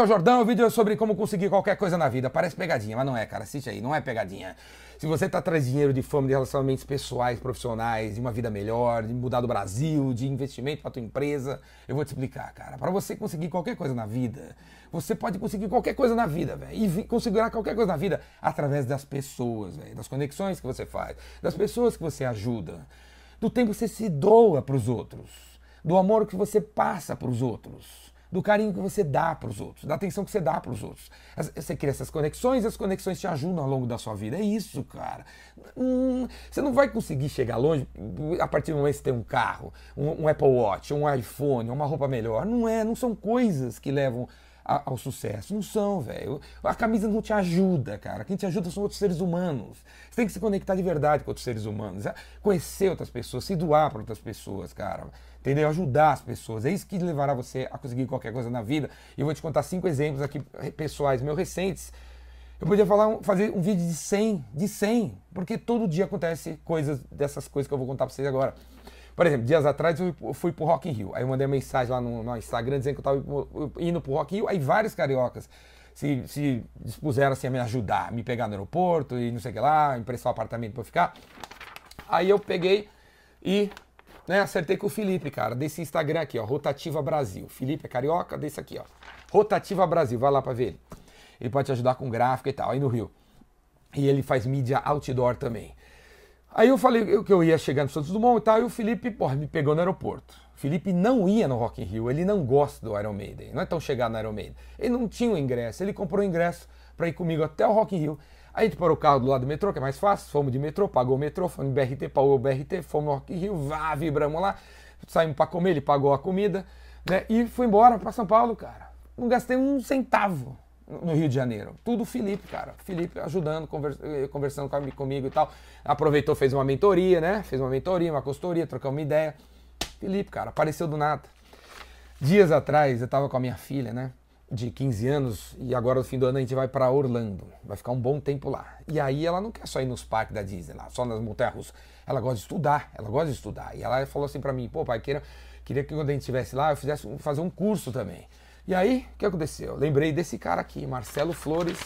aqui é o Jordão, o vídeo é sobre como conseguir qualquer coisa na vida. Parece pegadinha, mas não é, cara. Assiste aí, não é pegadinha. Se você tá atrás de dinheiro, de fama, de relacionamentos pessoais, profissionais, de uma vida melhor, de mudar do Brasil, de investimento para tua empresa, eu vou te explicar, cara. Para você conseguir qualquer coisa na vida, você pode conseguir qualquer coisa na vida, velho. E conseguir qualquer coisa na vida através das pessoas, velho. Das conexões que você faz, das pessoas que você ajuda, do tempo que você se doa para os outros, do amor que você passa para os outros do carinho que você dá para os outros, da atenção que você dá para os outros. Você cria essas conexões as conexões te ajudam ao longo da sua vida. É isso, cara. Hum, você não vai conseguir chegar longe a partir do momento que você tem um carro, um, um Apple Watch, um iPhone, uma roupa melhor. Não é, não são coisas que levam ao sucesso. Não são, velho. A camisa não te ajuda, cara. Quem te ajuda são outros seres humanos. Você tem que se conectar de verdade com outros seres humanos. Conhecer outras pessoas, se doar para outras pessoas, cara entendeu? Ajudar as pessoas. É isso que levará você a conseguir qualquer coisa na vida. E eu vou te contar cinco exemplos aqui pessoais meus recentes. Eu podia falar, fazer um vídeo de 100, de 100, porque todo dia acontece coisas dessas coisas que eu vou contar para vocês agora. Por exemplo, dias atrás eu fui pro Rock in Rio. Aí eu mandei uma mensagem lá no, no Instagram dizendo que eu estava indo pro Rock in Rio. Aí vários cariocas se, se dispuseram assim, a me ajudar, me pegar no aeroporto e não sei o que lá, emprestar um apartamento para ficar. Aí eu peguei e né, acertei com o Felipe, cara, desse Instagram aqui, ó, Rotativa Brasil. Felipe é carioca, desse aqui, ó. Rotativa Brasil, vai lá pra ver ele. Ele pode te ajudar com gráfico e tal, aí no Rio. E ele faz mídia outdoor também. Aí eu falei que eu ia chegar no Santos Dumont e tal, e o Felipe, porra, me pegou no aeroporto. O Felipe não ia no Rock in Rio, ele não gosta do Iron Maiden, não é tão chegado no Iron Maiden. Ele não tinha o ingresso, ele comprou o ingresso para ir comigo até o Rock in Rio. Aí a gente parou o carro do lado do metrô, que é mais fácil, fomos de metrô, pagou o metrô, fomos no BRT, pagou o BRT, fomos no Rock in Rio, vá, vibramos lá, saímos para comer, ele pagou a comida, né? E fui embora para São Paulo, cara. Não gastei um centavo no Rio de Janeiro. Tudo Felipe, cara. Felipe ajudando, eh, conversando comigo e tal. Aproveitou, fez uma mentoria, né? Fez uma mentoria, uma consultoria, trocamos uma ideia. Felipe, cara, apareceu do nada. Dias atrás, eu tava com a minha filha, né? de 15 anos e agora no fim do ano a gente vai para Orlando. Vai ficar um bom tempo lá. E aí ela não quer só ir nos parques da Disney lá, só nas montanhas Ela gosta de estudar, ela gosta de estudar. E ela falou assim para mim, pô, pai, queria, queria que quando a gente estivesse lá eu fizesse fazer um curso também. E aí, o que aconteceu? Eu lembrei desse cara aqui, Marcelo Flores,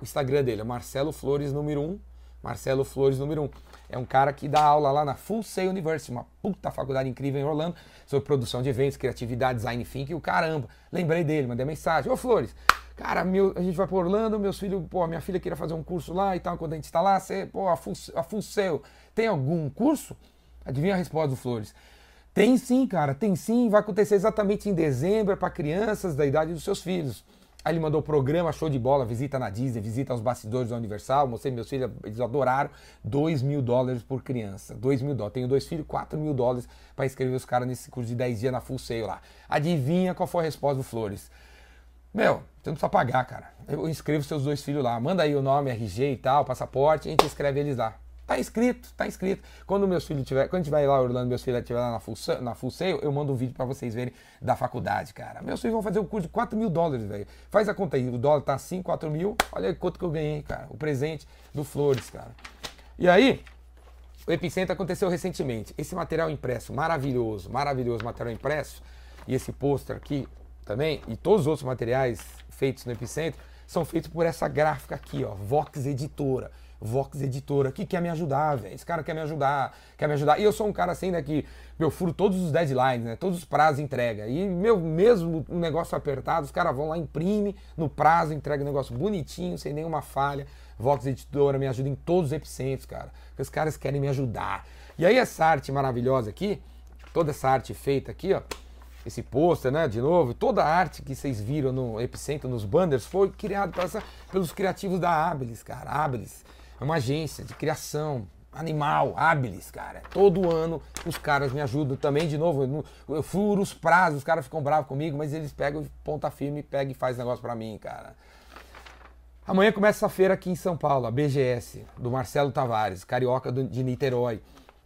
o Instagram dele é Marcelo Flores número 1, Marcelo Flores número 1. É um cara que dá aula lá na Full Sail University, uma puta faculdade incrível em Orlando, sobre produção de eventos, criatividade, design thinking, o caramba. Lembrei dele, mandei mensagem. Ô Flores, cara, meu, a gente vai para Orlando, meus filhos, pô, minha filha queria fazer um curso lá e tal, quando a gente está lá, você, pô, a Full, a Full Sail, tem algum curso? Adivinha a resposta do Flores? Tem sim, cara, tem sim, vai acontecer exatamente em dezembro, é para crianças da idade dos seus filhos. Aí ele mandou o programa, show de bola, visita na Disney, visita aos bastidores da Universal. Mostrei meus filhos, eles adoraram. 2 mil dólares por criança. 2 mil dólares. Tenho dois filhos, 4 mil dólares para inscrever os caras nesse curso de 10 dias na Full Sail lá. Adivinha qual foi a resposta do Flores? Meu, você não precisa pagar, cara. Eu inscrevo seus dois filhos lá. Manda aí o nome, RG e tal, passaporte, a gente escreve eles lá. Tá inscrito, tá inscrito. Quando meus filhos tiver, quando vai lá Orlando, meus filhos estiver lá na full, na full Sail, eu mando um vídeo para vocês verem da faculdade, cara. Meus filhos vão fazer um curso de 4 mil dólares, velho. Faz a conta aí, o dólar tá assim, 4 mil. Olha quanto que eu ganhei, cara. O presente do Flores, cara. E aí, o Epicentro aconteceu recentemente. Esse material impresso, maravilhoso, maravilhoso material impresso, e esse pôster aqui também, e todos os outros materiais feitos no Epicentro, são feitos por essa gráfica aqui, ó, Vox Editora. Vox Editora, que quer me ajudar, velho. Esse cara quer me ajudar, quer me ajudar. E eu sou um cara assim, né, que eu furo todos os deadlines, né, todos os prazos entrega. E meu, mesmo um negócio apertado, os caras vão lá, imprime no prazo, entrega um negócio bonitinho, sem nenhuma falha. Vox Editora me ajuda em todos os epicentros, cara. Porque os caras querem me ajudar. E aí essa arte maravilhosa aqui, toda essa arte feita aqui, ó, esse pôster, né, de novo, toda a arte que vocês viram no Epicentro, nos banners, foi criado pelos criativos da Abilis, cara. Abilis é uma agência de criação animal, hábiles, cara. Todo ano os caras me ajudam também, de novo, eu, furo os prazos, os caras ficam bravos comigo, mas eles pegam ponta firme, pegam e faz negócio para mim, cara. Amanhã começa a feira aqui em São Paulo, a BGS, do Marcelo Tavares, carioca de Niterói,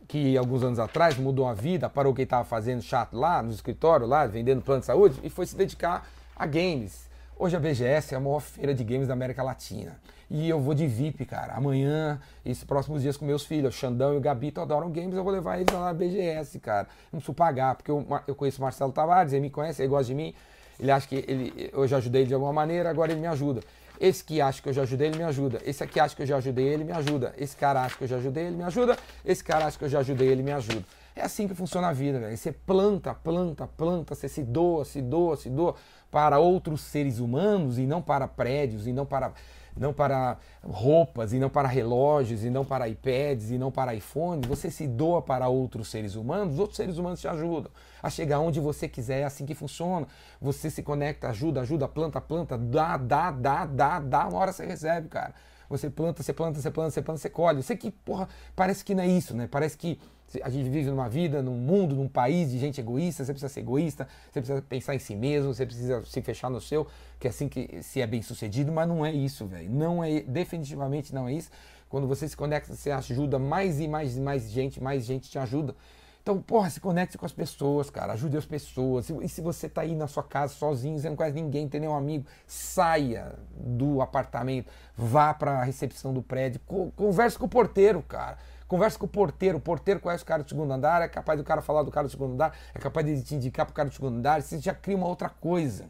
que alguns anos atrás mudou a vida, parou o que estava fazendo chato lá no escritório, lá vendendo plano de saúde, e foi se dedicar a games. Hoje a BGS é a maior feira de games da América Latina. E eu vou de VIP, cara. Amanhã, esses próximos dias com meus filhos, o Xandão e o Gabito adoram games, eu vou levar eles lá na BGS, cara. Não preciso pagar, porque eu, eu conheço o Marcelo Tavares, ele me conhece, ele gosta de mim. ele acha que ele, eu já ajudei ele de alguma maneira, agora ele me ajuda. Esse que acha que eu já ajudei, ele me ajuda. Esse aqui acha que eu já ajudei, ele me ajuda. Esse cara acha que eu já ajudei, ele me ajuda. Esse cara acha que eu já ajudei, ele me ajuda. É assim que funciona a vida, velho. Você planta, planta, planta, você se doa, se doa, se doa para outros seres humanos e não para prédios e não para não para roupas, e não para relógios, e não para iPads, e não para iPhones, você se doa para outros seres humanos, outros seres humanos te ajudam a chegar onde você quiser, é assim que funciona. Você se conecta, ajuda, ajuda, planta, planta, dá, dá, dá, dá, dá, uma hora você recebe, cara. Você planta, você planta, você planta, você planta, você colhe. Sei que, porra, parece que não é isso, né? Parece que a gente vive numa vida, num mundo, num país de gente egoísta, você precisa ser egoísta, você precisa pensar em si mesmo, você precisa se fechar no seu, que é assim que se é bem sucedido, mas não é isso, velho. Não é, definitivamente não é isso. Quando você se conecta, você ajuda mais e mais e mais gente, mais gente te ajuda. Então, porra, se conecte com as pessoas, cara. Ajude as pessoas. E se você tá aí na sua casa sozinho, não conhece ninguém, tem nenhum amigo, saia do apartamento, vá para a recepção do prédio, converse com o porteiro, cara. Conversa com o porteiro, o porteiro conhece o cara do segundo andar, é capaz do cara falar do cara do segundo andar, é capaz de te indicar pro cara do segundo andar, você já cria uma outra coisa.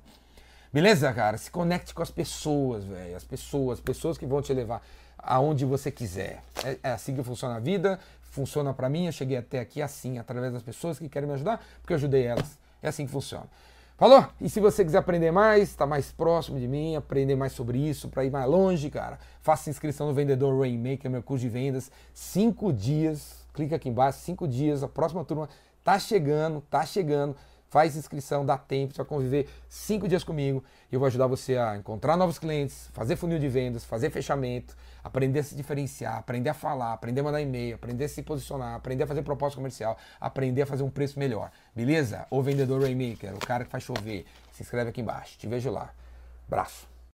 Beleza, cara? Se conecte com as pessoas, velho. As pessoas, pessoas que vão te levar aonde você quiser. É, é assim que funciona a vida, funciona para mim. Eu cheguei até aqui assim, através das pessoas que querem me ajudar, porque eu ajudei elas. É assim que funciona. Falou? E se você quiser aprender mais, estar tá mais próximo de mim, aprender mais sobre isso, para ir mais longe, cara, faça inscrição no Vendedor Rainmaker, meu curso de vendas. Cinco dias, clica aqui embaixo, cinco dias, a próxima turma tá chegando, tá chegando. Faz inscrição, dá tempo, vai conviver cinco dias comigo eu vou ajudar você a encontrar novos clientes, fazer funil de vendas, fazer fechamento, aprender a se diferenciar, aprender a falar, aprender a mandar e-mail, aprender a se posicionar, aprender a fazer proposta comercial, aprender a fazer um preço melhor. Beleza? O vendedor Rainmaker, o cara que faz chover. Se inscreve aqui embaixo. Te vejo lá. Abraço.